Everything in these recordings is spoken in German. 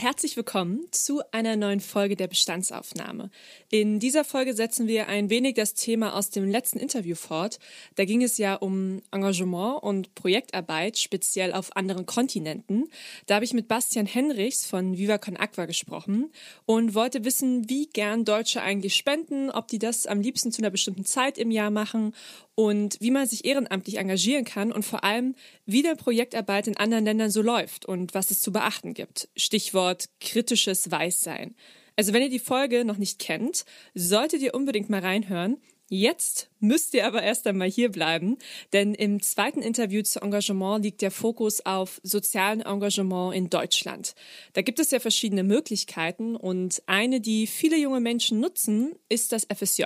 Herzlich willkommen zu einer neuen Folge der Bestandsaufnahme. In dieser Folge setzen wir ein wenig das Thema aus dem letzten Interview fort. Da ging es ja um Engagement und Projektarbeit, speziell auf anderen Kontinenten. Da habe ich mit Bastian Henrichs von Viva Con Aqua gesprochen und wollte wissen, wie gern Deutsche eigentlich spenden, ob die das am liebsten zu einer bestimmten Zeit im Jahr machen und wie man sich ehrenamtlich engagieren kann und vor allem, wie der Projektarbeit in anderen Ländern so läuft und was es zu beachten gibt. Stichwort kritisches Weißsein. Also wenn ihr die Folge noch nicht kennt, solltet ihr unbedingt mal reinhören. Jetzt müsst ihr aber erst einmal hier bleiben, denn im zweiten Interview zu Engagement liegt der Fokus auf sozialen Engagement in Deutschland. Da gibt es ja verschiedene Möglichkeiten und eine, die viele junge Menschen nutzen, ist das FSJ,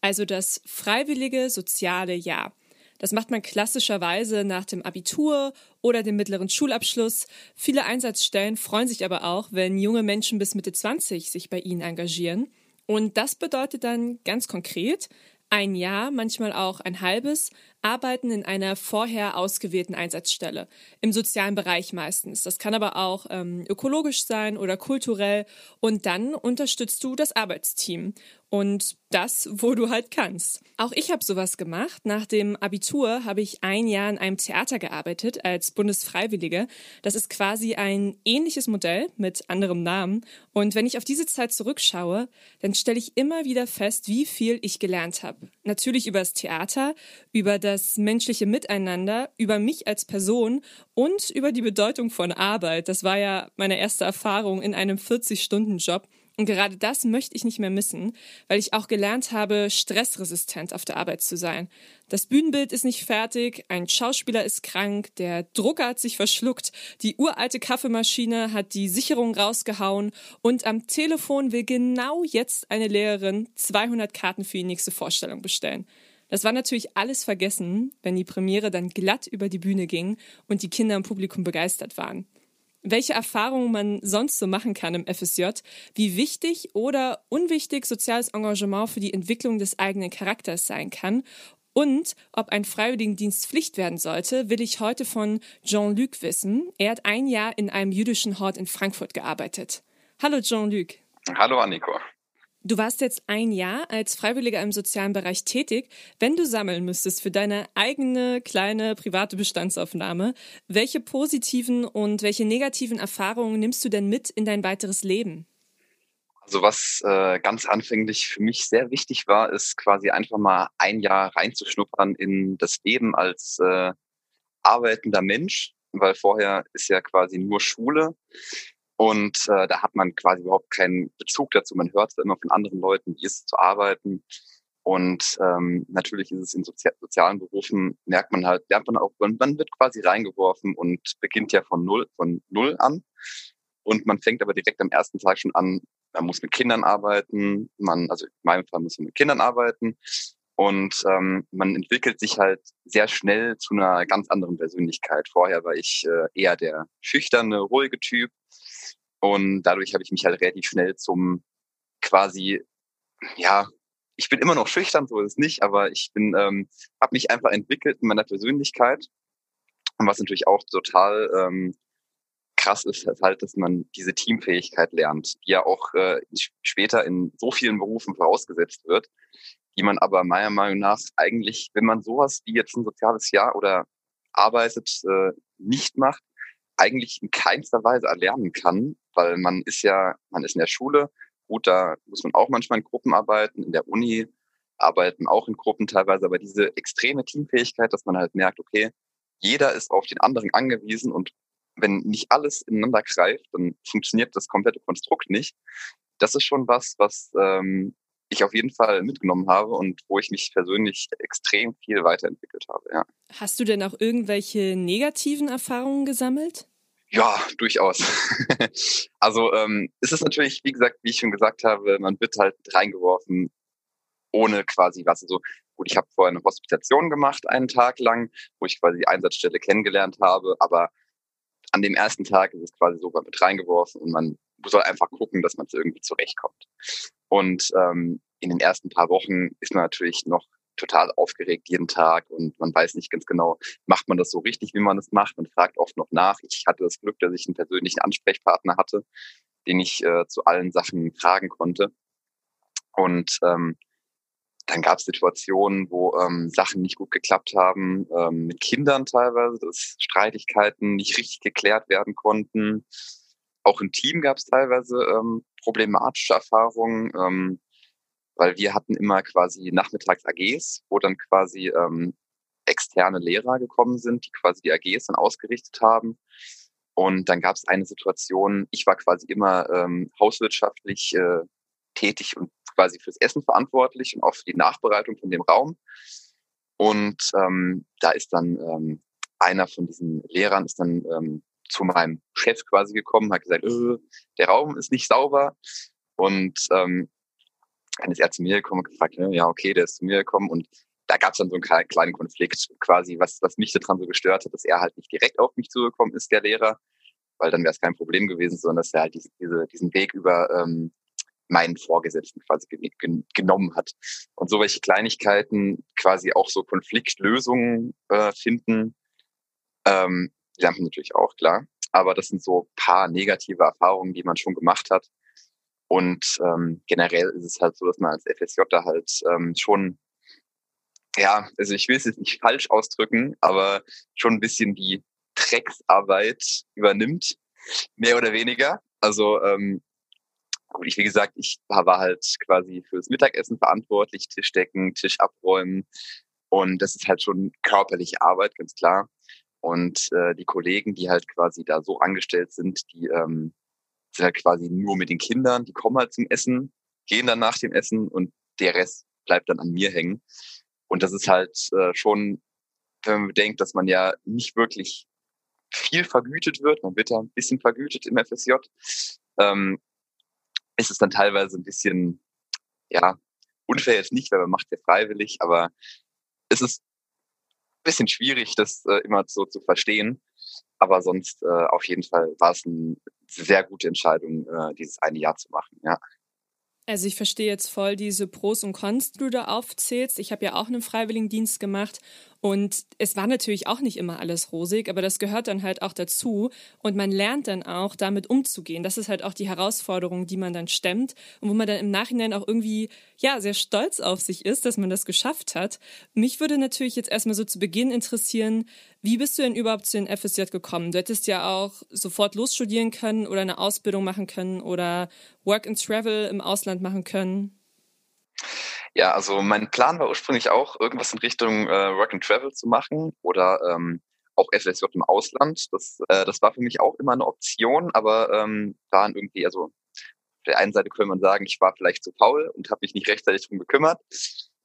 also das freiwillige soziale Jahr. Das macht man klassischerweise nach dem Abitur oder dem mittleren Schulabschluss. Viele Einsatzstellen freuen sich aber auch, wenn junge Menschen bis Mitte 20 sich bei ihnen engagieren. Und das bedeutet dann ganz konkret ein Jahr, manchmal auch ein halbes, arbeiten in einer vorher ausgewählten Einsatzstelle, im sozialen Bereich meistens. Das kann aber auch ähm, ökologisch sein oder kulturell. Und dann unterstützt du das Arbeitsteam und das, wo du halt kannst. Auch ich habe sowas gemacht. Nach dem Abitur habe ich ein Jahr in einem Theater gearbeitet als Bundesfreiwillige. Das ist quasi ein ähnliches Modell mit anderem Namen. Und wenn ich auf diese Zeit zurückschaue, dann stelle ich immer wieder fest, wie viel ich gelernt habe. Natürlich über das Theater, über das das menschliche Miteinander, über mich als Person und über die Bedeutung von Arbeit. Das war ja meine erste Erfahrung in einem 40-Stunden-Job. Und gerade das möchte ich nicht mehr missen, weil ich auch gelernt habe, stressresistent auf der Arbeit zu sein. Das Bühnenbild ist nicht fertig, ein Schauspieler ist krank, der Drucker hat sich verschluckt, die uralte Kaffeemaschine hat die Sicherung rausgehauen und am Telefon will genau jetzt eine Lehrerin 200 Karten für die nächste Vorstellung bestellen. Das war natürlich alles vergessen, wenn die Premiere dann glatt über die Bühne ging und die Kinder im Publikum begeistert waren. Welche Erfahrungen man sonst so machen kann im FSJ, wie wichtig oder unwichtig soziales Engagement für die Entwicklung des eigenen Charakters sein kann und ob ein Freiwilligendienst Pflicht werden sollte, will ich heute von Jean-Luc wissen. Er hat ein Jahr in einem jüdischen Hort in Frankfurt gearbeitet. Hallo Jean-Luc. Hallo Anniko. Du warst jetzt ein Jahr als Freiwilliger im sozialen Bereich tätig. Wenn du sammeln müsstest für deine eigene kleine private Bestandsaufnahme, welche positiven und welche negativen Erfahrungen nimmst du denn mit in dein weiteres Leben? Also was äh, ganz anfänglich für mich sehr wichtig war, ist quasi einfach mal ein Jahr reinzuschnuppern in das Leben als äh, arbeitender Mensch, weil vorher ist ja quasi nur Schule. Und äh, da hat man quasi überhaupt keinen Bezug dazu. Man hört immer von anderen Leuten, wie es zu arbeiten. Und ähm, natürlich ist es in Sozi sozialen Berufen, merkt man halt, lernt man auch, man wird quasi reingeworfen und beginnt ja von null, von null an. Und man fängt aber direkt am ersten Tag schon an, man muss mit Kindern arbeiten, man, also in meinem Fall muss man mit Kindern arbeiten. Und ähm, man entwickelt sich halt sehr schnell zu einer ganz anderen Persönlichkeit. Vorher war ich äh, eher der schüchterne, ruhige Typ. Und dadurch habe ich mich halt relativ schnell zum quasi, ja, ich bin immer noch schüchtern, so ist es nicht, aber ich bin, ähm, habe mich einfach entwickelt in meiner Persönlichkeit. Und was natürlich auch total ähm, krass ist, ist halt, dass man diese Teamfähigkeit lernt, die ja auch äh, später in so vielen Berufen vorausgesetzt wird, die man aber meiner Meinung nach eigentlich, wenn man sowas wie jetzt ein soziales Jahr oder arbeitet, äh, nicht macht, eigentlich in keinster Weise erlernen kann, weil man ist ja, man ist in der Schule, gut, da muss man auch manchmal in Gruppen arbeiten, in der Uni arbeiten auch in Gruppen teilweise, aber diese extreme Teamfähigkeit, dass man halt merkt, okay, jeder ist auf den anderen angewiesen und wenn nicht alles ineinander greift, dann funktioniert das komplette Konstrukt nicht. Das ist schon was, was ähm, ich auf jeden Fall mitgenommen habe und wo ich mich persönlich extrem viel weiterentwickelt habe. Ja. Hast du denn auch irgendwelche negativen Erfahrungen gesammelt? Ja, durchaus. also ähm, ist es natürlich, wie gesagt, wie ich schon gesagt habe, man wird halt reingeworfen, ohne quasi was. Also gut, ich habe vorher eine Hospitation gemacht, einen Tag lang, wo ich quasi die Einsatzstelle kennengelernt habe, aber an dem ersten Tag ist es quasi so mit reingeworfen und man soll einfach gucken, dass man es irgendwie zurechtkommt. Und ähm, in den ersten paar Wochen ist man natürlich noch total aufgeregt jeden Tag und man weiß nicht ganz genau, macht man das so richtig, wie man es macht. Man fragt oft noch nach. Ich hatte das Glück, dass ich einen persönlichen Ansprechpartner hatte, den ich äh, zu allen Sachen fragen konnte. Und ähm, dann gab es Situationen, wo ähm, Sachen nicht gut geklappt haben, ähm, mit Kindern teilweise, dass Streitigkeiten nicht richtig geklärt werden konnten. Auch im Team gab es teilweise ähm, problematische Erfahrungen. Ähm, weil wir hatten immer quasi nachmittags AGs, wo dann quasi ähm, externe Lehrer gekommen sind, die quasi die AGs dann ausgerichtet haben. Und dann gab es eine Situation, ich war quasi immer ähm, hauswirtschaftlich äh, tätig und quasi fürs Essen verantwortlich und auch für die Nachbereitung von dem Raum. Und ähm, da ist dann ähm, einer von diesen Lehrern ist dann ähm, zu meinem Chef quasi gekommen, hat gesagt, äh, der Raum ist nicht sauber. Und ähm, dann ist er zu mir gekommen und gefragt, ja, okay, der ist zu mir gekommen und da gab es dann so einen kleinen Konflikt quasi, was, was mich daran so gestört hat, dass er halt nicht direkt auf mich zugekommen ist, der Lehrer, weil dann wäre es kein Problem gewesen, sondern dass er halt diese, diese, diesen Weg über ähm, meinen Vorgesetzten quasi gen genommen hat. Und so welche Kleinigkeiten quasi auch so Konfliktlösungen äh, finden, ähm, lernt man natürlich auch, klar. Aber das sind so paar negative Erfahrungen, die man schon gemacht hat, und ähm, generell ist es halt so, dass man als FSJ da halt ähm, schon, ja, also ich will es jetzt nicht falsch ausdrücken, aber schon ein bisschen die Drecksarbeit übernimmt, mehr oder weniger. Also ähm, gut, ich wie gesagt, ich war halt quasi fürs Mittagessen verantwortlich, Tisch decken, Tisch abräumen und das ist halt schon körperliche Arbeit, ganz klar. Und äh, die Kollegen, die halt quasi da so angestellt sind, die ähm, sind halt quasi nur mit den Kindern, die kommen halt zum Essen, gehen dann nach dem Essen und der Rest bleibt dann an mir hängen. Und das ist halt äh, schon, wenn man bedenkt, dass man ja nicht wirklich viel vergütet wird, man wird ja ein bisschen vergütet im FSJ, ähm, ist es dann teilweise ein bisschen, ja, unfair jetzt nicht, weil man macht ja freiwillig, aber es ist bisschen schwierig, das äh, immer so zu verstehen. Aber sonst äh, auf jeden Fall war es eine sehr gute Entscheidung, äh, dieses eine Jahr zu machen, ja. Also ich verstehe jetzt voll diese Pros und Cons, die du da aufzählst. Ich habe ja auch einen Freiwilligendienst gemacht und es war natürlich auch nicht immer alles rosig, aber das gehört dann halt auch dazu und man lernt dann auch damit umzugehen. Das ist halt auch die Herausforderung, die man dann stemmt und wo man dann im Nachhinein auch irgendwie ja sehr stolz auf sich ist, dass man das geschafft hat. Mich würde natürlich jetzt erstmal so zu Beginn interessieren, wie bist du denn überhaupt zu den FSJ gekommen? Du hättest ja auch sofort losstudieren können oder eine Ausbildung machen können oder Work and Travel im Ausland machen können. Ja, also mein Plan war ursprünglich auch, irgendwas in Richtung äh, Work and Travel zu machen oder ähm, auch FSJ im Ausland. Das, äh, das war für mich auch immer eine Option, aber ähm, waren irgendwie, also auf der einen Seite könnte man sagen, ich war vielleicht zu faul und habe mich nicht rechtzeitig drum gekümmert.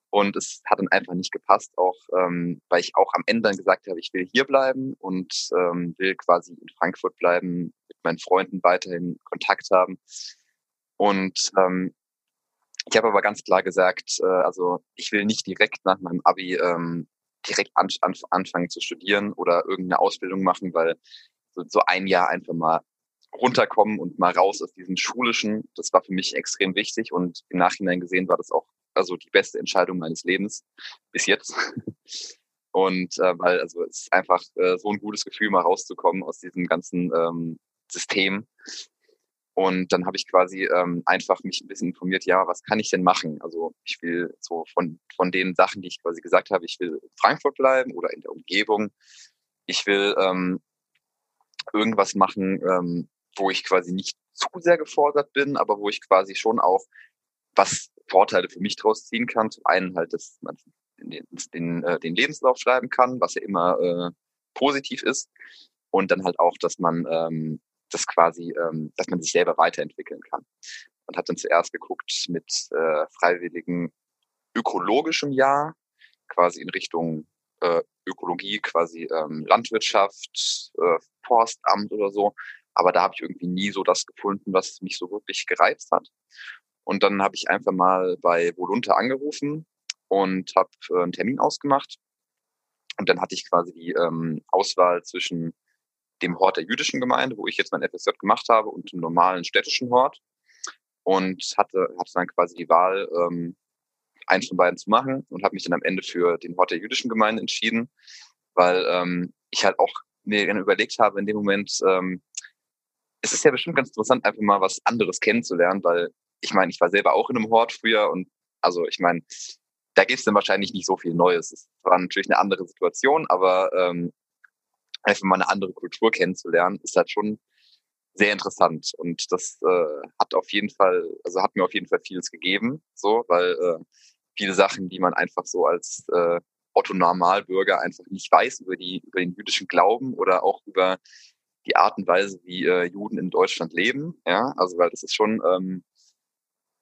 Und es hat dann einfach nicht gepasst, auch ähm, weil ich auch am Ende dann gesagt habe, ich will hier bleiben und ähm, will quasi in Frankfurt bleiben, mit meinen Freunden weiterhin Kontakt haben. Und ähm, ich habe aber ganz klar gesagt, äh, also ich will nicht direkt nach meinem Abi ähm, direkt an, an, anfangen zu studieren oder irgendeine Ausbildung machen, weil so, so ein Jahr einfach mal runterkommen und mal raus aus diesem schulischen, das war für mich extrem wichtig und im Nachhinein gesehen war das auch also die beste Entscheidung meines Lebens bis jetzt. Und äh, weil also es ist einfach äh, so ein gutes Gefühl, mal rauszukommen aus diesem ganzen ähm, System und dann habe ich quasi ähm, einfach mich ein bisschen informiert, ja, was kann ich denn machen? Also ich will so von, von den Sachen, die ich quasi gesagt habe, ich will in Frankfurt bleiben oder in der Umgebung. Ich will ähm, irgendwas machen, ähm, wo ich quasi nicht zu sehr gefordert bin, aber wo ich quasi schon auch was Vorteile für mich draus ziehen kann. Zum einen halt, dass man den, den, äh, den Lebenslauf schreiben kann, was ja immer äh, positiv ist. Und dann halt auch, dass man ähm, das quasi, ähm, dass man sich selber weiterentwickeln kann. Und habe dann zuerst geguckt mit äh, freiwilligen ökologischem Jahr, quasi in Richtung äh, Ökologie, quasi ähm, Landwirtschaft, äh, Forstamt oder so. Aber da habe ich irgendwie nie so das gefunden, was mich so wirklich gereizt hat. Und dann habe ich einfach mal bei Volunta angerufen und habe äh, einen Termin ausgemacht. Und dann hatte ich quasi die ähm, Auswahl zwischen dem Hort der jüdischen Gemeinde, wo ich jetzt mein FSJ gemacht habe, und dem normalen städtischen Hort. Und hatte, hatte dann quasi die Wahl, ähm, eins von beiden zu machen und habe mich dann am Ende für den Hort der jüdischen Gemeinde entschieden, weil ähm, ich halt auch mir überlegt habe in dem Moment, ähm, es ist ja bestimmt ganz interessant, einfach mal was anderes kennenzulernen, weil ich meine, ich war selber auch in einem Hort früher und also ich meine, da gibt es dann wahrscheinlich nicht so viel Neues. Es war natürlich eine andere Situation, aber ähm, einfach mal eine andere Kultur kennenzulernen, ist halt schon sehr interessant. Und das äh, hat auf jeden Fall, also hat mir auf jeden Fall vieles gegeben, so, weil äh, viele Sachen, die man einfach so als äh, Otto Normalbürger einfach nicht weiß über die, über den jüdischen Glauben oder auch über die Art und Weise, wie äh, Juden in Deutschland leben. Ja, also weil das ist schon ähm,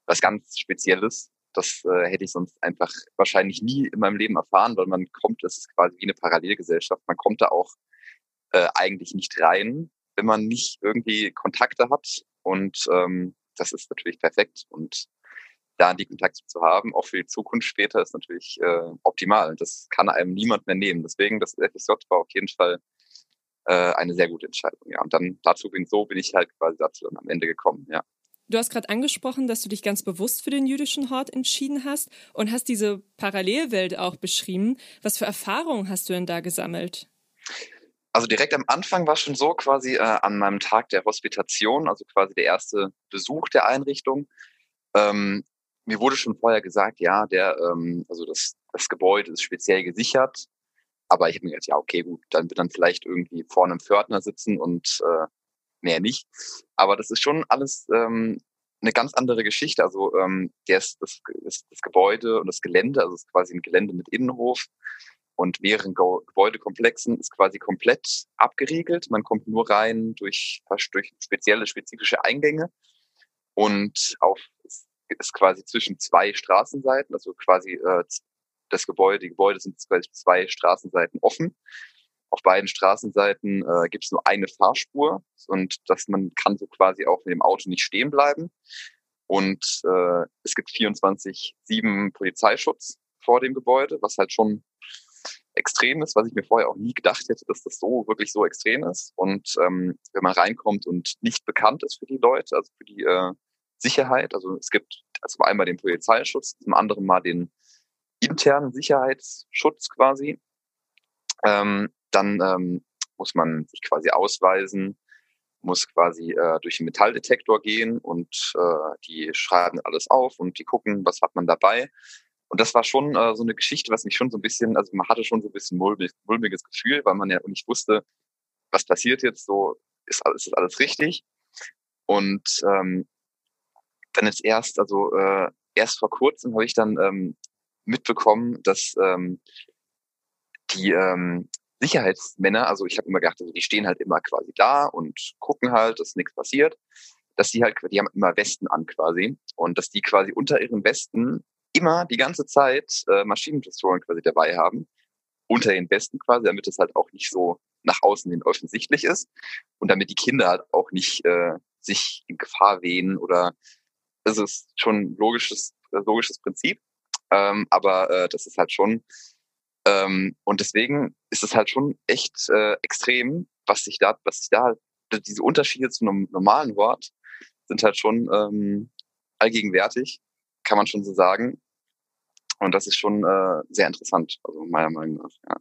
was ganz Spezielles. Das äh, hätte ich sonst einfach wahrscheinlich nie in meinem Leben erfahren, weil man kommt, das ist quasi wie eine Parallelgesellschaft. Man kommt da auch äh, eigentlich nicht rein, wenn man nicht irgendwie Kontakte hat. Und ähm, das ist natürlich perfekt. Und da die Kontakte zu haben, auch für die Zukunft später, ist natürlich äh, optimal. Das kann einem niemand mehr nehmen. Deswegen, das FSJ war auf jeden Fall äh, eine sehr gute Entscheidung. Ja, und dann dazu bin so bin ich halt quasi dazu dann am Ende gekommen. Ja. Du hast gerade angesprochen, dass du dich ganz bewusst für den jüdischen Hort entschieden hast und hast diese Parallelwelt auch beschrieben. Was für Erfahrungen hast du denn da gesammelt? Also direkt am Anfang war schon so quasi äh, an meinem Tag der Hospitation, also quasi der erste Besuch der Einrichtung. Ähm, mir wurde schon vorher gesagt, ja, der, ähm, also das, das Gebäude ist speziell gesichert. Aber ich habe mir gedacht, ja, okay, gut, dann wird dann vielleicht irgendwie vorne im Pförtner sitzen und äh, mehr nicht. Aber das ist schon alles ähm, eine ganz andere Geschichte. Also ähm, der ist, das, das, das Gebäude und das Gelände, also es ist quasi ein Gelände mit Innenhof, und mehreren Gebäudekomplexen ist quasi komplett abgeriegelt. Man kommt nur rein durch, durch spezielle, spezifische Eingänge und auf ist quasi zwischen zwei Straßenseiten, also quasi äh, das Gebäude, die Gebäude sind quasi zwei Straßenseiten offen. Auf beiden Straßenseiten äh, gibt es nur eine Fahrspur und dass man kann so quasi auch mit dem Auto nicht stehen bleiben. Und äh, es gibt 24-7 Polizeischutz vor dem Gebäude, was halt schon extrem ist, was ich mir vorher auch nie gedacht hätte, dass das so wirklich so extrem ist. Und ähm, wenn man reinkommt und nicht bekannt ist für die Leute, also für die äh, Sicherheit, also es gibt also einmal den Polizeischutz, zum anderen mal den internen Sicherheitsschutz quasi, ähm, dann ähm, muss man sich quasi ausweisen, muss quasi äh, durch den Metalldetektor gehen und äh, die schreiben alles auf und die gucken, was hat man dabei. Und das war schon äh, so eine Geschichte, was mich schon so ein bisschen, also man hatte schon so ein bisschen mulmig, mulmiges Gefühl, weil man ja nicht wusste, was passiert jetzt, so ist, alles, ist alles richtig. Und ähm, dann jetzt erst, also äh, erst vor kurzem habe ich dann ähm, mitbekommen, dass ähm, die ähm, Sicherheitsmänner, also ich habe immer gedacht, also die stehen halt immer quasi da und gucken halt, dass nichts passiert, dass die halt, die haben immer Westen an quasi und dass die quasi unter ihren Westen immer die ganze Zeit äh, Maschinenpistolen quasi dabei haben, unter den Besten quasi, damit es halt auch nicht so nach außen hin offensichtlich ist. Und damit die Kinder halt auch nicht äh, sich in Gefahr wehen oder es ist schon ein logisches, logisches Prinzip, ähm, aber äh, das ist halt schon ähm, und deswegen ist es halt schon echt äh, extrem, was sich da, was sich da, diese Unterschiede zu einem normalen Wort sind halt schon ähm, allgegenwärtig, kann man schon so sagen. Und das ist schon äh, sehr interessant, also meiner Meinung nach. Ja.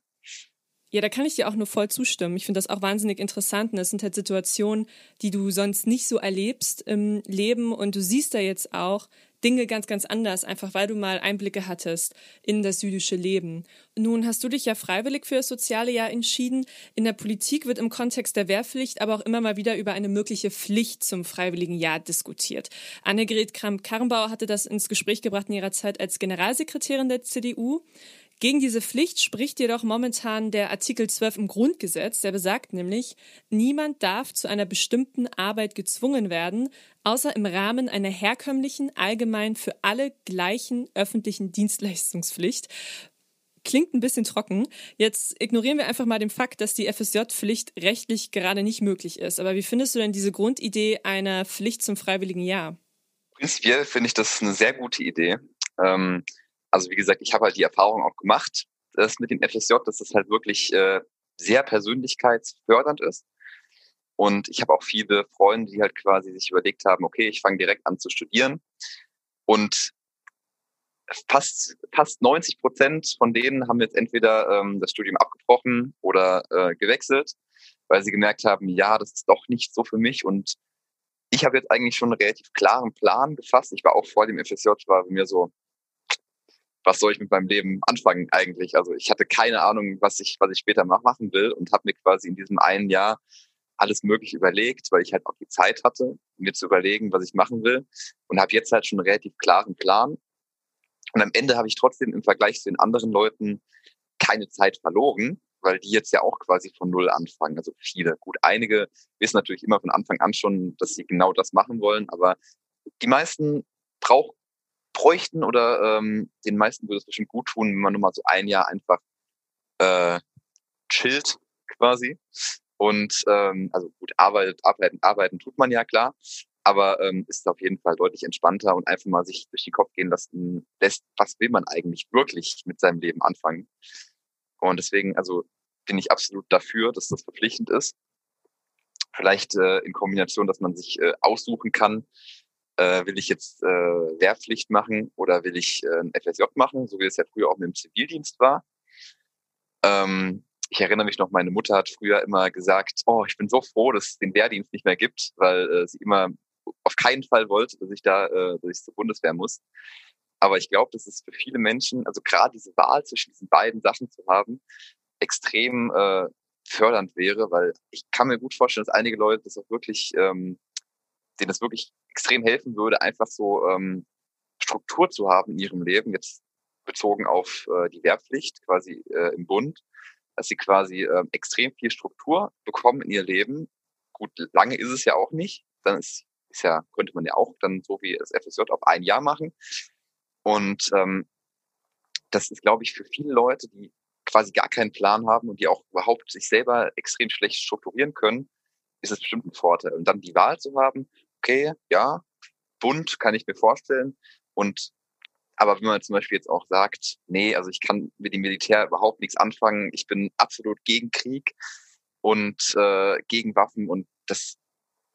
Ja, da kann ich dir auch nur voll zustimmen. Ich finde das auch wahnsinnig interessant. Und das sind halt Situationen, die du sonst nicht so erlebst im Leben. Und du siehst da jetzt auch Dinge ganz, ganz anders, einfach weil du mal Einblicke hattest in das jüdische Leben. Nun hast du dich ja freiwillig für das soziale Jahr entschieden. In der Politik wird im Kontext der Wehrpflicht aber auch immer mal wieder über eine mögliche Pflicht zum freiwilligen Jahr diskutiert. Annegret Kramp-Karrenbauer hatte das ins Gespräch gebracht in ihrer Zeit als Generalsekretärin der CDU. Gegen diese Pflicht spricht jedoch momentan der Artikel 12 im Grundgesetz, der besagt nämlich, niemand darf zu einer bestimmten Arbeit gezwungen werden, außer im Rahmen einer herkömmlichen, allgemein für alle gleichen öffentlichen Dienstleistungspflicht. klingt ein bisschen trocken. Jetzt ignorieren wir einfach mal den Fakt, dass die FSJ-Pflicht rechtlich gerade nicht möglich ist. Aber wie findest du denn diese Grundidee einer Pflicht zum freiwilligen Jahr? Prinzipiell finde ich das eine sehr gute Idee. Ähm, also wie gesagt, ich habe halt die Erfahrung auch gemacht, dass mit dem FSJ, dass das halt wirklich äh, sehr persönlichkeitsfördernd ist. Und ich habe auch viele Freunde, die halt quasi sich überlegt haben, okay, ich fange direkt an zu studieren. Und fast, fast 90 Prozent von denen haben jetzt entweder ähm, das Studium abgebrochen oder äh, gewechselt, weil sie gemerkt haben, ja, das ist doch nicht so für mich. Und ich habe jetzt eigentlich schon einen relativ klaren Plan gefasst. Ich war auch vor dem FSJ, war bei mir so, was soll ich mit meinem Leben anfangen eigentlich? Also ich hatte keine Ahnung, was ich, was ich später machen will und habe mir quasi in diesem einen Jahr alles mögliche überlegt, weil ich halt auch die Zeit hatte, mir zu überlegen, was ich machen will und habe jetzt halt schon einen relativ klaren Plan. Und am Ende habe ich trotzdem im Vergleich zu den anderen Leuten keine Zeit verloren, weil die jetzt ja auch quasi von Null anfangen. Also viele. Gut, einige wissen natürlich immer von Anfang an schon, dass sie genau das machen wollen, aber die meisten brauch, bräuchten oder ähm, den meisten würde es bestimmt gut tun, wenn man nur mal so ein Jahr einfach äh, chillt quasi und ähm, also gut, Arbeit, arbeiten, arbeiten tut man ja klar, aber ähm, ist auf jeden Fall deutlich entspannter und einfach mal sich durch den Kopf gehen lassen lässt, was will man eigentlich wirklich mit seinem Leben anfangen. Und deswegen, also bin ich absolut dafür, dass das verpflichtend ist. Vielleicht äh, in Kombination, dass man sich äh, aussuchen kann, äh, will ich jetzt äh, Wehrpflicht machen oder will ich äh, ein FSJ machen, so wie es ja früher auch mit dem Zivildienst war. Ähm, ich erinnere mich noch, meine Mutter hat früher immer gesagt, oh, ich bin so froh, dass es den Wehrdienst nicht mehr gibt, weil äh, sie immer auf keinen Fall wollte, dass ich da, äh, dass ich zur Bundeswehr muss. Aber ich glaube, dass es für viele Menschen, also gerade diese Wahl zwischen diesen beiden Sachen zu haben, extrem äh, fördernd wäre, weil ich kann mir gut vorstellen, dass einige Leute das auch wirklich, ähm, denen das wirklich extrem helfen würde, einfach so ähm, Struktur zu haben in ihrem Leben, jetzt bezogen auf äh, die Wehrpflicht quasi äh, im Bund dass sie quasi äh, extrem viel Struktur bekommen in ihr Leben. Gut, lange ist es ja auch nicht. Dann ist, ist ja, könnte man ja auch dann so wie das FSJ auf ein Jahr machen. Und ähm, das ist, glaube ich, für viele Leute, die quasi gar keinen Plan haben und die auch überhaupt sich selber extrem schlecht strukturieren können, ist es bestimmt ein Vorteil. Und dann die Wahl zu haben, okay, ja, bunt kann ich mir vorstellen. Und aber wenn man zum Beispiel jetzt auch sagt, nee, also ich kann mit dem Militär überhaupt nichts anfangen, ich bin absolut gegen Krieg und äh, gegen Waffen und das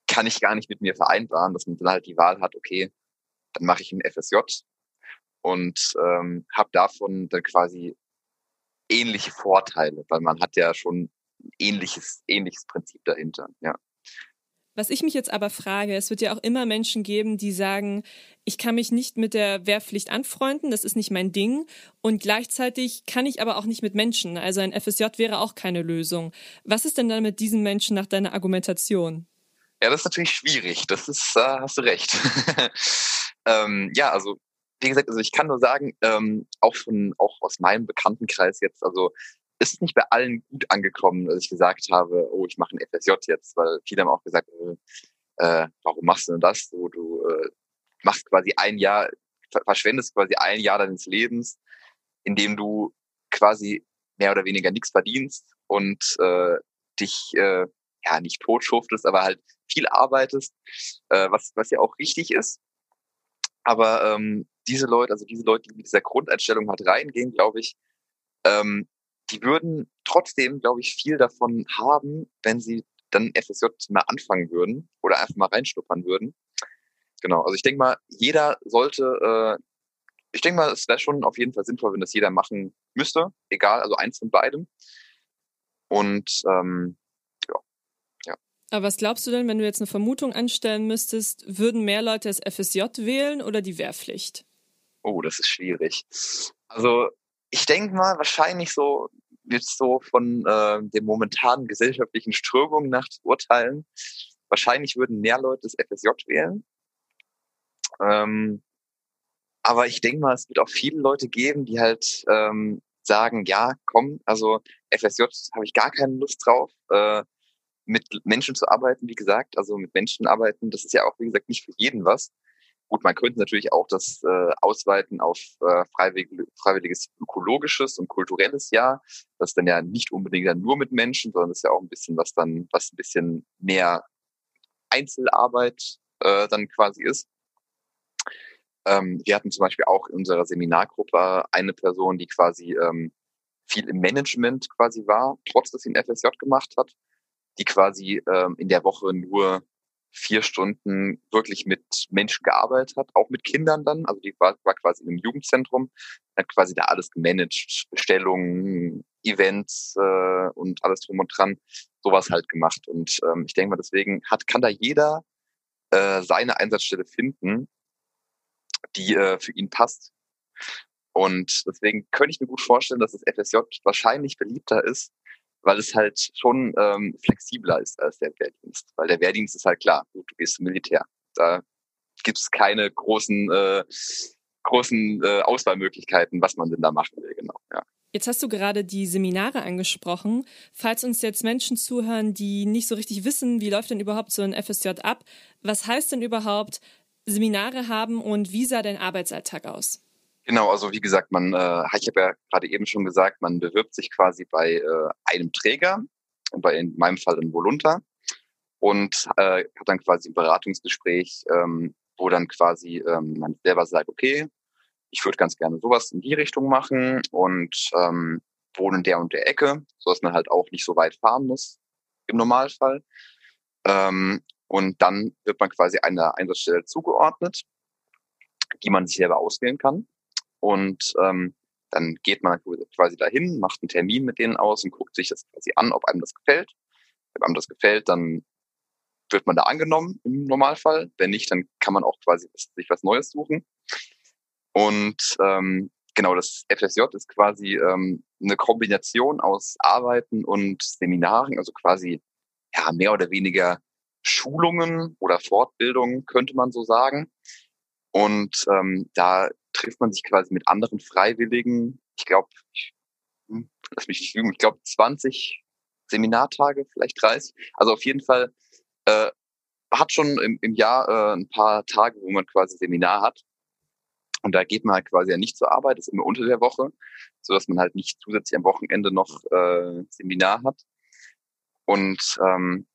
kann ich gar nicht mit mir vereinbaren, dass man dann halt die Wahl hat, okay, dann mache ich ein FSJ und ähm, habe davon dann quasi ähnliche Vorteile, weil man hat ja schon ähnliches ähnliches Prinzip dahinter, ja. Was ich mich jetzt aber frage, es wird ja auch immer Menschen geben, die sagen, ich kann mich nicht mit der Wehrpflicht anfreunden, das ist nicht mein Ding. Und gleichzeitig kann ich aber auch nicht mit Menschen. Also ein FSJ wäre auch keine Lösung. Was ist denn dann mit diesen Menschen nach deiner Argumentation? Ja, das ist natürlich schwierig. Das ist, äh, hast du recht. ähm, ja, also wie gesagt, also ich kann nur sagen, ähm, auch von, auch aus meinem Bekanntenkreis jetzt, also ist nicht bei allen gut angekommen, dass ich gesagt habe, oh, ich mache ein FSJ jetzt, weil viele haben auch gesagt, äh, warum machst du denn das? Du, du äh, machst quasi ein Jahr, verschwendest quasi ein Jahr deines Lebens, in dem du quasi mehr oder weniger nichts verdienst und äh, dich äh, ja nicht totschuftest, aber halt viel arbeitest, äh, was, was ja auch richtig ist. Aber ähm, diese Leute, also diese Leute, die mit dieser Grundeinstellung halt reingehen, glaube ich, ähm, die würden trotzdem, glaube ich, viel davon haben, wenn sie dann FSJ mal anfangen würden oder einfach mal reinschnuppern würden. Genau, also ich denke mal, jeder sollte, äh, ich denke mal, es wäre schon auf jeden Fall sinnvoll, wenn das jeder machen müsste, egal, also eins von beidem. Und ähm, ja, ja. Aber was glaubst du denn, wenn du jetzt eine Vermutung anstellen müsstest, würden mehr Leute das FSJ wählen oder die Wehrpflicht? Oh, das ist schwierig. Also ich denke mal, wahrscheinlich so jetzt so von äh, den momentanen gesellschaftlichen Strömungen nach zu urteilen, wahrscheinlich würden mehr Leute das FSJ wählen. Ähm, aber ich denke mal, es wird auch viele Leute geben, die halt ähm, sagen, ja, komm, also FSJ habe ich gar keine Lust drauf, äh, mit Menschen zu arbeiten, wie gesagt, also mit Menschen arbeiten, das ist ja auch, wie gesagt, nicht für jeden was. Gut, man könnte natürlich auch das äh, ausweiten auf äh, freiwillig, freiwilliges ökologisches und kulturelles Jahr. Das ist dann ja nicht unbedingt dann nur mit Menschen, sondern das ist ja auch ein bisschen was dann, was ein bisschen mehr Einzelarbeit äh, dann quasi ist. Ähm, wir hatten zum Beispiel auch in unserer Seminargruppe eine Person, die quasi ähm, viel im Management quasi war, trotz dass sie ein FSJ gemacht hat, die quasi ähm, in der Woche nur vier Stunden wirklich mit Menschen gearbeitet hat, auch mit Kindern dann. Also die war, war quasi im Jugendzentrum, hat quasi da alles gemanagt, Bestellungen, Events äh, und alles drum und dran, sowas halt gemacht. Und ähm, ich denke mal, deswegen hat, kann da jeder äh, seine Einsatzstelle finden, die äh, für ihn passt. Und deswegen könnte ich mir gut vorstellen, dass das FSJ wahrscheinlich beliebter ist, weil es halt schon ähm, flexibler ist als der Wehrdienst. Weil der Wehrdienst ist halt klar, gut, du gehst zum Militär. Da gibt es keine großen, äh, großen äh, Auswahlmöglichkeiten, was man denn da machen will, genau. Ja. Jetzt hast du gerade die Seminare angesprochen. Falls uns jetzt Menschen zuhören, die nicht so richtig wissen, wie läuft denn überhaupt so ein FSJ ab, was heißt denn überhaupt Seminare haben und wie sah dein Arbeitsalltag aus? Genau, also wie gesagt, man, äh, ich habe ja gerade eben schon gesagt, man bewirbt sich quasi bei äh, einem Träger, bei in meinem Fall ein Voluntar und äh, hat dann quasi ein Beratungsgespräch, ähm, wo dann quasi ähm, man selber sagt, okay, ich würde ganz gerne sowas in die Richtung machen und ähm, wohne in der und der Ecke, so dass man halt auch nicht so weit fahren muss im Normalfall. Ähm, und dann wird man quasi einer Einsatzstelle zugeordnet, die man sich selber auswählen kann. Und ähm, dann geht man quasi dahin, macht einen Termin mit denen aus und guckt sich das quasi an, ob einem das gefällt. Wenn einem das gefällt, dann wird man da angenommen im Normalfall. Wenn nicht, dann kann man auch quasi sich was Neues suchen. Und ähm, genau, das FSJ ist quasi ähm, eine Kombination aus Arbeiten und Seminaren, also quasi ja mehr oder weniger Schulungen oder Fortbildungen, könnte man so sagen. Und ähm, da trifft man sich quasi mit anderen Freiwilligen. Ich glaube, hm, lass mich nicht lügen, ich glaube 20 Seminartage, vielleicht 30. Also auf jeden Fall äh, hat schon im, im Jahr äh, ein paar Tage, wo man quasi Seminar hat. Und da geht man halt quasi ja nicht zur Arbeit, ist immer unter der Woche, so dass man halt nicht zusätzlich am Wochenende noch äh, Seminar hat. Und ähm,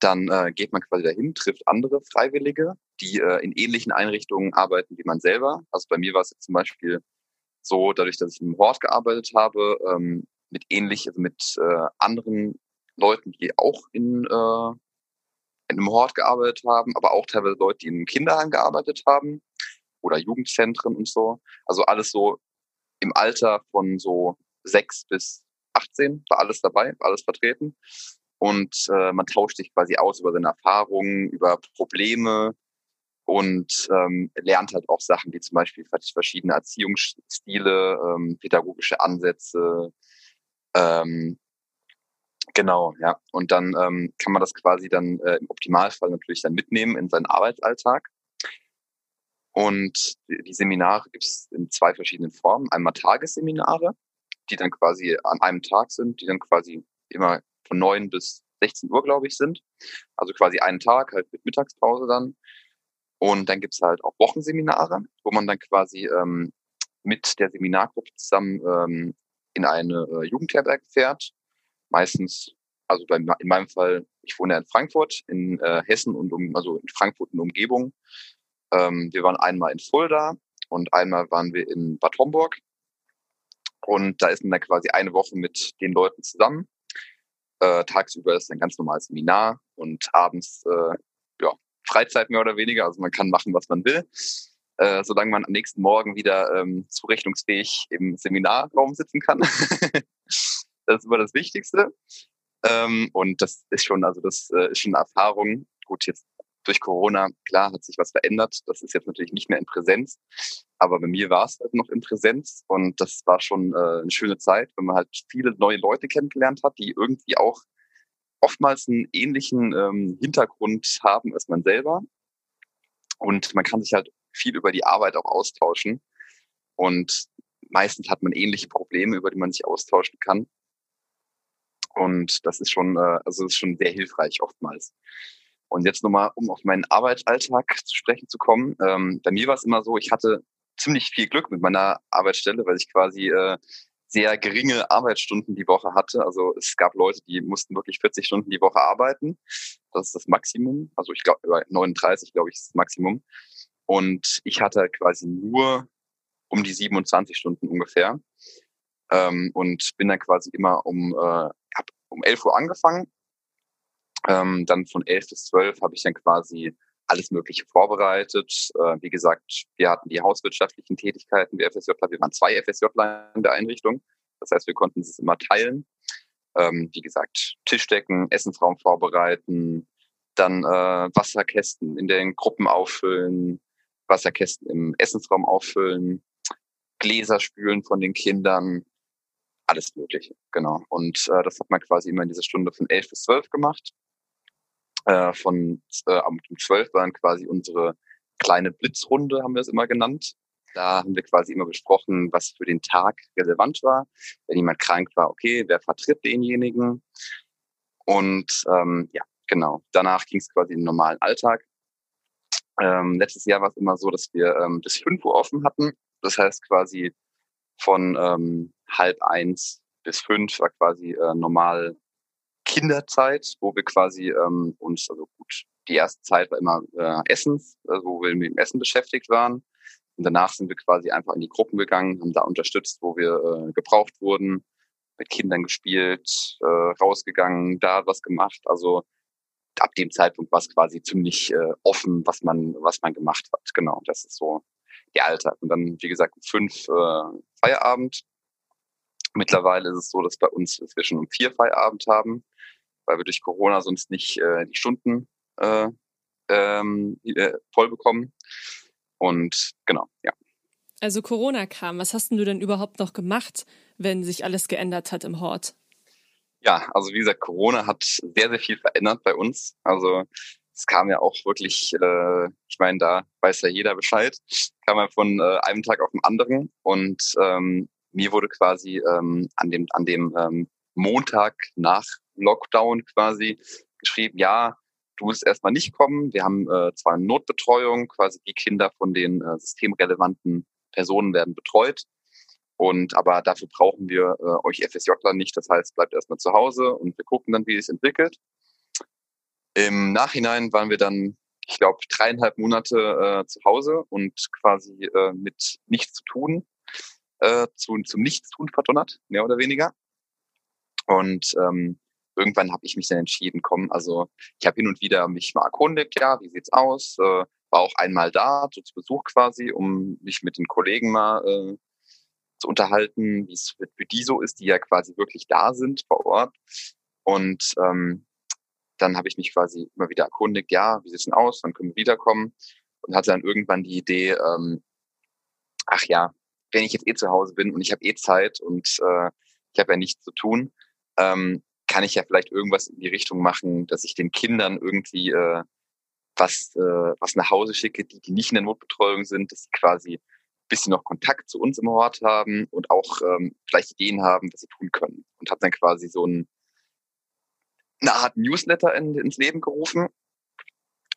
dann äh, geht man quasi dahin, trifft andere Freiwillige, die äh, in ähnlichen Einrichtungen arbeiten wie man selber. Also bei mir war es jetzt zum Beispiel so, dadurch, dass ich im Hort gearbeitet habe, ähm, mit ähnlich, also mit äh, anderen Leuten, die auch in, äh, in einem Hort gearbeitet haben, aber auch teilweise Leute, die in einem Kinderheim gearbeitet haben oder Jugendzentren und so. Also alles so im Alter von so sechs bis 18 war alles dabei, war alles vertreten. Und äh, man tauscht sich quasi aus über seine Erfahrungen, über Probleme, und ähm, lernt halt auch Sachen wie zum Beispiel verschiedene Erziehungsstile, ähm, pädagogische Ansätze. Ähm, genau, ja. Und dann ähm, kann man das quasi dann äh, im Optimalfall natürlich dann mitnehmen in seinen Arbeitsalltag. Und die Seminare gibt es in zwei verschiedenen Formen. Einmal Tagesseminare, die dann quasi an einem Tag sind, die dann quasi immer von neun bis 16 Uhr, glaube ich, sind. Also quasi einen Tag, halt mit Mittagspause dann. Und dann gibt's halt auch Wochenseminare, wo man dann quasi ähm, mit der Seminargruppe zusammen ähm, in eine äh, Jugendherberge fährt. Meistens, also bei, in meinem Fall, ich wohne ja in Frankfurt, in äh, Hessen und um, also in Frankfurt und Umgebung. Ähm, wir waren einmal in Fulda und einmal waren wir in Bad Homburg. Und da ist man dann quasi eine Woche mit den Leuten zusammen. Äh, tagsüber ist ein ganz normales Seminar und abends äh, ja, Freizeit mehr oder weniger. Also man kann machen, was man will, äh, solange man am nächsten Morgen wieder ähm, zurechnungsfähig im Seminarraum sitzen kann. das ist immer das Wichtigste. Ähm, und das ist schon, also das äh, ist schon eine Erfahrung. Gut, jetzt durch Corona, klar, hat sich was verändert. Das ist jetzt natürlich nicht mehr in Präsenz. Aber bei mir war es halt noch in Präsenz und das war schon äh, eine schöne Zeit, wenn man halt viele neue Leute kennengelernt hat, die irgendwie auch oftmals einen ähnlichen ähm, Hintergrund haben als man selber. Und man kann sich halt viel über die Arbeit auch austauschen. Und meistens hat man ähnliche Probleme, über die man sich austauschen kann. Und das ist schon, äh, also ist schon sehr hilfreich oftmals. Und jetzt nochmal, um auf meinen Arbeitsalltag zu sprechen zu kommen. Ähm, bei mir war es immer so, ich hatte ziemlich viel Glück mit meiner Arbeitsstelle, weil ich quasi äh, sehr geringe Arbeitsstunden die Woche hatte. Also es gab Leute, die mussten wirklich 40 Stunden die Woche arbeiten. Das ist das Maximum. Also ich glaube, 39, glaube ich, ist das Maximum. Und ich hatte quasi nur um die 27 Stunden ungefähr. Ähm, und bin dann quasi immer um, äh, hab um 11 Uhr angefangen. Ähm, dann von 11 bis 12 habe ich dann quasi alles Mögliche vorbereitet. Äh, wie gesagt, wir hatten die hauswirtschaftlichen Tätigkeiten, wir FSJler, wir waren zwei FSJler in der Einrichtung. Das heißt, wir konnten es immer teilen. Ähm, wie gesagt, Tischdecken, Essensraum vorbereiten, dann äh, Wasserkästen in den Gruppen auffüllen, Wasserkästen im Essensraum auffüllen, Gläser spülen von den Kindern, alles Mögliche, genau. Und äh, das hat man quasi immer in dieser Stunde von elf bis zwölf gemacht. Äh, von äh, um zwölf waren quasi unsere kleine Blitzrunde, haben wir es immer genannt. Da haben wir quasi immer besprochen, was für den Tag relevant war. Wenn jemand krank war, okay, wer vertritt denjenigen? Und ähm, ja, genau. Danach ging es quasi in den normalen Alltag. Ähm, letztes Jahr war es immer so, dass wir ähm, bis fünf Uhr offen hatten. Das heißt quasi von ähm, halb eins bis fünf war quasi äh, normal Kinderzeit, wo wir quasi ähm, uns, also gut, die erste Zeit war immer äh, Essens, also wo wir mit dem Essen beschäftigt waren. Und danach sind wir quasi einfach in die Gruppen gegangen, haben da unterstützt, wo wir äh, gebraucht wurden, mit Kindern gespielt, äh, rausgegangen, da was gemacht. Also ab dem Zeitpunkt war es quasi ziemlich äh, offen, was man, was man gemacht hat. Genau, das ist so der Alltag. Und dann, wie gesagt, um fünf äh, Feierabend. Mittlerweile ist es so, dass bei uns schon um vier Feierabend haben, weil wir durch Corona sonst nicht äh, die Stunden äh, ähm, äh, voll bekommen. Und genau, ja. Also Corona kam. Was hast denn du denn überhaupt noch gemacht, wenn sich alles geändert hat im Hort? Ja, also wie gesagt, Corona hat sehr, sehr viel verändert bei uns. Also es kam ja auch wirklich, äh, ich meine, da weiß ja jeder Bescheid, kam ja von äh, einem Tag auf den anderen und ähm, mir wurde quasi ähm, an dem, an dem ähm, Montag nach Lockdown quasi geschrieben, ja, du musst erstmal nicht kommen. Wir haben äh, zwar eine Notbetreuung, quasi die Kinder von den äh, systemrelevanten Personen werden betreut. Und aber dafür brauchen wir äh, euch FSJler nicht. Das heißt, bleibt erstmal zu Hause und wir gucken dann, wie es entwickelt. Im Nachhinein waren wir dann, ich glaube, dreieinhalb Monate äh, zu Hause und quasi äh, mit nichts zu tun, äh, zu, zum Nichtstun verdonnert, mehr oder weniger. Und ähm, irgendwann habe ich mich dann entschieden, komm, also ich habe hin und wieder mich mal erkundigt, ja, wie sieht's aus? Äh, war auch einmal da, so zu Besuch quasi, um mich mit den Kollegen mal äh, zu unterhalten, wie es für die so ist, die ja quasi wirklich da sind vor Ort. Und ähm, dann habe ich mich quasi immer wieder erkundigt, ja, wie sieht's denn aus, wann können wir wiederkommen? Und hatte dann irgendwann die Idee, ähm, ach ja, wenn ich jetzt eh zu Hause bin und ich habe eh Zeit und äh, ich habe ja nichts zu tun, ähm, kann ich ja vielleicht irgendwas in die Richtung machen, dass ich den Kindern irgendwie äh, was, äh, was nach Hause schicke, die, die nicht in der Notbetreuung sind, dass sie quasi ein bisschen noch Kontakt zu uns im Ort haben und auch ähm, vielleicht Ideen haben, was sie tun können. Und habe dann quasi so ein eine Art Newsletter in, ins Leben gerufen,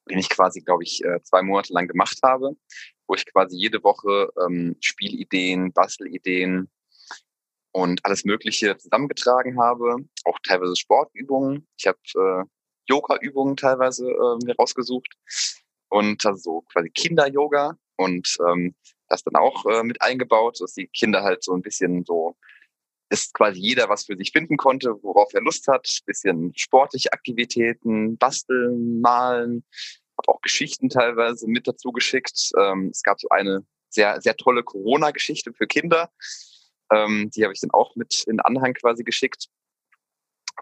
den ich quasi, glaube ich, äh, zwei Monate lang gemacht habe, wo ich quasi jede Woche ähm, Spielideen, Bastelideen und alles Mögliche zusammengetragen habe, auch teilweise Sportübungen. Ich habe äh, Yoga-Übungen teilweise äh, mir rausgesucht und also so quasi Kinder-Yoga und ähm, das dann auch äh, mit eingebaut, dass die Kinder halt so ein bisschen so ist quasi jeder was für sich finden konnte, worauf er Lust hat. Bisschen sportliche Aktivitäten, basteln, malen, habe auch Geschichten teilweise mit dazu geschickt. Ähm, es gab so eine sehr, sehr tolle Corona-Geschichte für Kinder. Ähm, die habe ich dann auch mit in Anhang quasi geschickt.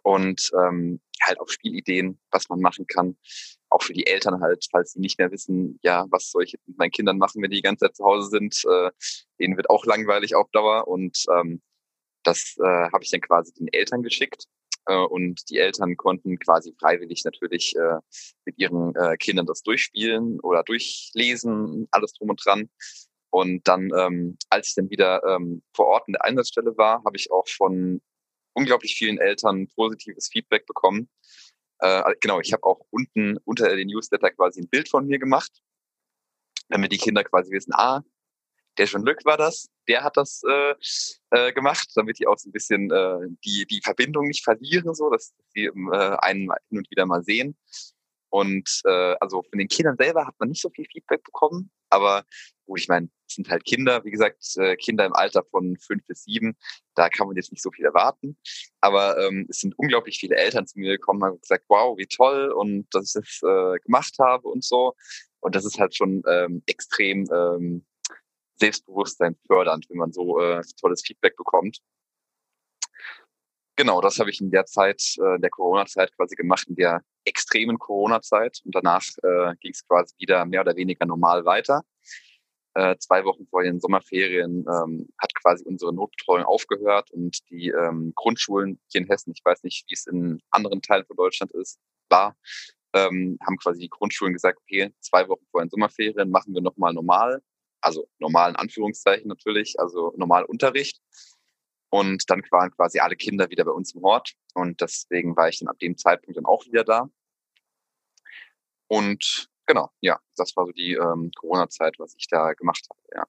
Und ähm, halt auch Spielideen, was man machen kann. Auch für die Eltern halt, falls sie nicht mehr wissen, ja, was soll ich mit meinen Kindern machen, wenn die die ganze Zeit zu Hause sind. Äh, denen wird auch langweilig auf Dauer. Und ähm, das äh, habe ich dann quasi den Eltern geschickt. Äh, und die Eltern konnten quasi freiwillig natürlich äh, mit ihren äh, Kindern das durchspielen oder durchlesen, alles drum und dran. Und dann, ähm, als ich dann wieder ähm, vor Ort in der Einsatzstelle war, habe ich auch von unglaublich vielen Eltern positives Feedback bekommen. Äh, genau, ich habe auch unten unter den Newsletter quasi ein Bild von mir gemacht, damit die Kinder quasi wissen, ah, der Jean Luc war das, der hat das äh, äh, gemacht, damit die auch so ein bisschen äh, die, die Verbindung nicht verlieren, so dass sie äh, einen hin und wieder mal sehen. Und äh, also von den Kindern selber hat man nicht so viel Feedback bekommen, aber gut, ich meine, es sind halt Kinder, wie gesagt, äh, Kinder im Alter von fünf bis sieben, da kann man jetzt nicht so viel erwarten. Aber ähm, es sind unglaublich viele Eltern zu mir gekommen, haben gesagt, wow, wie toll und dass ich das äh, gemacht habe und so. Und das ist halt schon ähm, extrem ähm, Selbstbewusstsein fördernd, wenn man so äh, tolles Feedback bekommt. Genau, das habe ich in der Zeit, äh, der Corona-Zeit quasi gemacht, in der extremen Corona-Zeit. Und danach äh, ging es quasi wieder mehr oder weniger normal weiter. Äh, zwei Wochen vor den Sommerferien ähm, hat quasi unsere Notbetreuung aufgehört und die ähm, Grundschulen hier in Hessen, ich weiß nicht, wie es in anderen Teilen von Deutschland ist, war, ähm, haben quasi die Grundschulen gesagt, okay, zwei Wochen vor den Sommerferien machen wir nochmal normal also normalen Anführungszeichen natürlich, also normal Unterricht. Und dann waren quasi alle Kinder wieder bei uns im Hort. Und deswegen war ich dann ab dem Zeitpunkt dann auch wieder da. Und genau, ja, das war so die ähm, Corona-Zeit, was ich da gemacht habe, ja.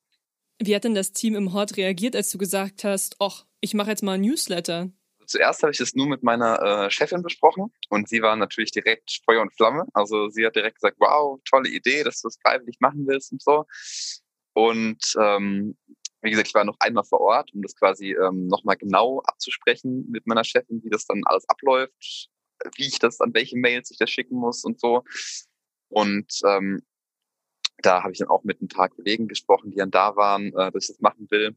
Wie hat denn das Team im Hort reagiert, als du gesagt hast, ach, ich mache jetzt mal ein Newsletter? Zuerst habe ich das nur mit meiner äh, Chefin besprochen und sie war natürlich direkt Feuer und Flamme. Also sie hat direkt gesagt, wow, tolle Idee, dass du das freiwillig machen willst und so. Und ähm, wie gesagt, ich war noch einmal vor Ort, um das quasi ähm, nochmal genau abzusprechen mit meiner Chefin, wie das dann alles abläuft, wie ich das, an welche Mails ich das schicken muss und so. Und ähm, da habe ich dann auch mit ein paar Kollegen gesprochen, die dann da waren, äh, dass ich das machen will.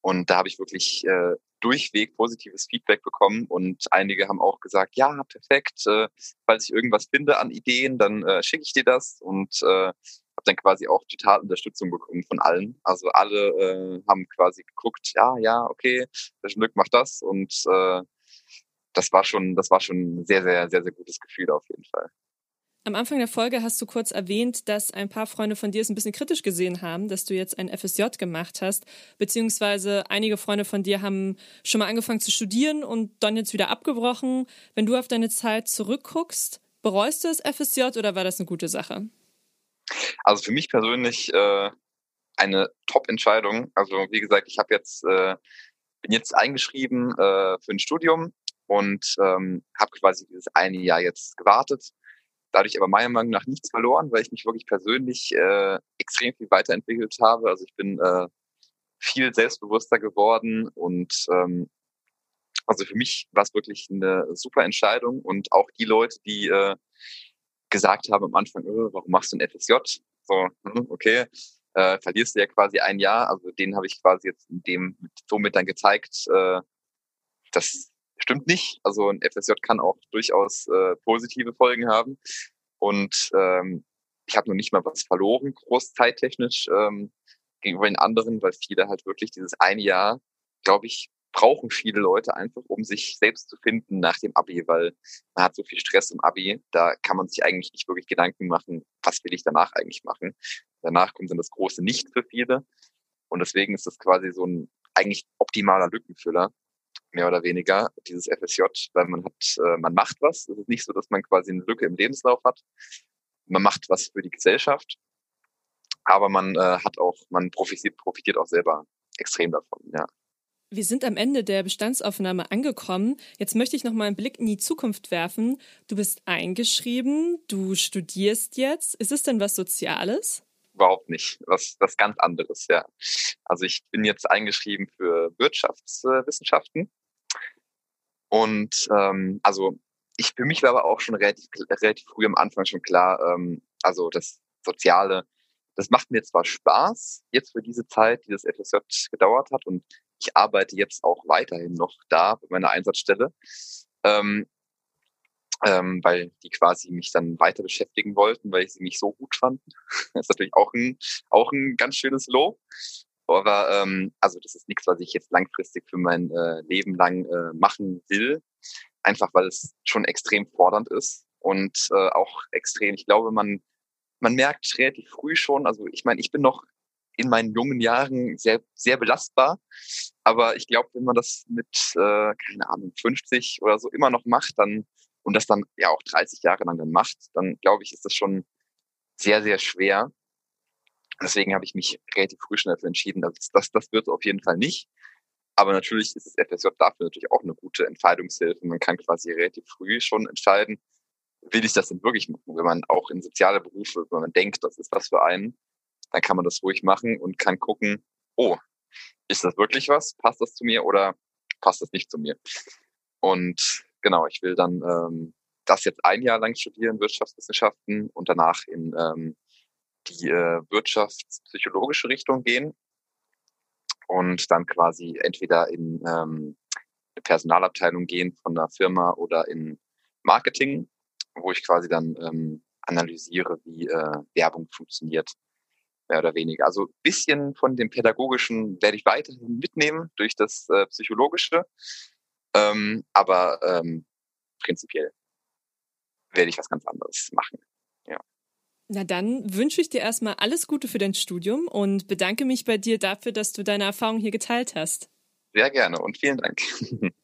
Und da habe ich wirklich äh, durchweg positives Feedback bekommen und einige haben auch gesagt, ja, perfekt, äh, falls ich irgendwas finde an Ideen, dann äh, schicke ich dir das und äh, habe dann quasi auch total Unterstützung bekommen von allen. Also alle äh, haben quasi geguckt, ja, ja, okay, der Glück macht das und äh, das war schon, das war schon ein sehr, sehr, sehr, sehr gutes Gefühl auf jeden Fall. Am Anfang der Folge hast du kurz erwähnt, dass ein paar Freunde von dir es ein bisschen kritisch gesehen haben, dass du jetzt ein FSJ gemacht hast, beziehungsweise einige Freunde von dir haben schon mal angefangen zu studieren und dann jetzt wieder abgebrochen. Wenn du auf deine Zeit zurückguckst, bereust du das FSJ oder war das eine gute Sache? Also für mich persönlich äh, eine Top-Entscheidung. Also wie gesagt, ich habe jetzt äh, bin jetzt eingeschrieben äh, für ein Studium und ähm, habe quasi dieses eine Jahr jetzt gewartet. Dadurch aber meiner Meinung nach nichts verloren, weil ich mich wirklich persönlich äh, extrem viel weiterentwickelt habe. Also ich bin äh, viel selbstbewusster geworden und ähm, also für mich war es wirklich eine super Entscheidung und auch die Leute, die äh, gesagt haben am Anfang, oh, warum machst du ein FSJ? So, hm, okay, äh, verlierst du ja quasi ein Jahr. Also den habe ich quasi jetzt in dem somit dann gezeigt, äh, das stimmt nicht. Also ein FSJ kann auch durchaus äh, positive Folgen haben. Und ähm, ich habe noch nicht mal was verloren, groß zeittechnisch ähm, gegenüber den anderen, weil viele halt wirklich dieses eine Jahr, glaube ich, brauchen viele Leute einfach, um sich selbst zu finden nach dem Abi, weil man hat so viel Stress im Abi, da kann man sich eigentlich nicht wirklich Gedanken machen, was will ich danach eigentlich machen. Danach kommt dann das große Nicht für viele. Und deswegen ist das quasi so ein eigentlich optimaler Lückenfüller, mehr oder weniger, dieses FSJ, weil man hat, äh, man macht was. Es ist nicht so, dass man quasi eine Lücke im Lebenslauf hat. Man macht was für die Gesellschaft, aber man äh, hat auch, man profitiert, profitiert auch selber extrem davon, ja. Wir sind am Ende der Bestandsaufnahme angekommen. Jetzt möchte ich noch mal einen Blick in die Zukunft werfen. Du bist eingeschrieben, du studierst jetzt. Ist es denn was Soziales? Überhaupt nicht. Was, was ganz anderes, ja. Also ich bin jetzt eingeschrieben für Wirtschaftswissenschaften. Und ähm, also ich für mich war aber auch schon relativ, relativ früh am Anfang schon klar, ähm, also das Soziale, das macht mir zwar Spaß, jetzt für diese Zeit, die das FSJ gedauert hat und ich arbeite jetzt auch weiterhin noch da bei meiner Einsatzstelle, ähm, ähm, weil die quasi mich dann weiter beschäftigen wollten, weil ich sie mich so gut fanden. das ist natürlich auch ein, auch ein ganz schönes Lob. Aber ähm, also das ist nichts, was ich jetzt langfristig für mein äh, Leben lang äh, machen will. Einfach weil es schon extrem fordernd ist und äh, auch extrem, ich glaube, man, man merkt relativ früh schon, also ich meine, ich bin noch in meinen jungen Jahren sehr, sehr belastbar. Aber ich glaube, wenn man das mit, äh, keine Ahnung, 50 oder so immer noch macht, dann und das dann ja auch 30 Jahre lang dann macht, dann glaube ich, ist das schon sehr, sehr schwer. Deswegen habe ich mich relativ früh schon dafür entschieden, dass das, das wird auf jeden Fall nicht. Aber natürlich ist das FSJ dafür natürlich auch eine gute Entscheidungshilfe. Man kann quasi relativ früh schon entscheiden, will ich das denn wirklich machen? Wenn man auch in soziale Berufe, wenn man denkt, das ist was für einen, dann kann man das ruhig machen und kann gucken, oh, ist das wirklich was? Passt das zu mir oder passt das nicht zu mir? Und genau, ich will dann ähm, das jetzt ein Jahr lang studieren, Wirtschaftswissenschaften und danach in ähm, die äh, wirtschaftspsychologische Richtung gehen und dann quasi entweder in ähm, eine Personalabteilung gehen von der Firma oder in Marketing, wo ich quasi dann ähm, analysiere, wie äh, Werbung funktioniert, mehr oder weniger. Also bisschen von dem Pädagogischen werde ich weiterhin mitnehmen durch das äh, Psychologische, ähm, aber ähm, prinzipiell werde ich was ganz anderes machen. Ja. Na dann wünsche ich dir erstmal alles Gute für dein Studium und bedanke mich bei dir dafür, dass du deine Erfahrung hier geteilt hast. Sehr gerne und vielen Dank.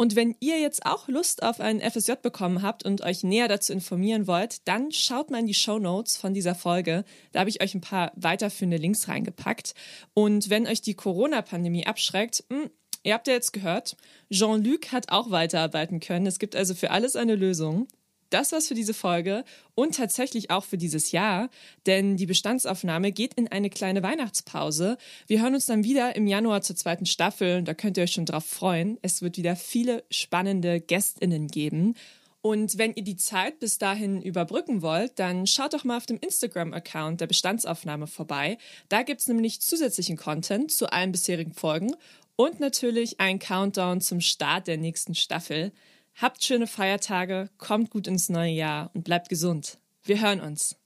Und wenn ihr jetzt auch Lust auf einen FSJ bekommen habt und euch näher dazu informieren wollt, dann schaut mal in die Show Notes von dieser Folge. Da habe ich euch ein paar weiterführende Links reingepackt. Und wenn euch die Corona-Pandemie abschreckt, mh, hm, ihr habt ja jetzt gehört, Jean-Luc hat auch weiterarbeiten können. Es gibt also für alles eine Lösung das war's für diese Folge und tatsächlich auch für dieses Jahr, denn die Bestandsaufnahme geht in eine kleine Weihnachtspause. Wir hören uns dann wieder im Januar zur zweiten Staffel da könnt ihr euch schon drauf freuen. Es wird wieder viele spannende GästInnen geben. Und wenn ihr die Zeit bis dahin überbrücken wollt, dann schaut doch mal auf dem Instagram-Account der Bestandsaufnahme vorbei. Da gibt's nämlich zusätzlichen Content zu allen bisherigen Folgen und natürlich einen Countdown zum Start der nächsten Staffel. Habt schöne Feiertage, kommt gut ins neue Jahr und bleibt gesund. Wir hören uns.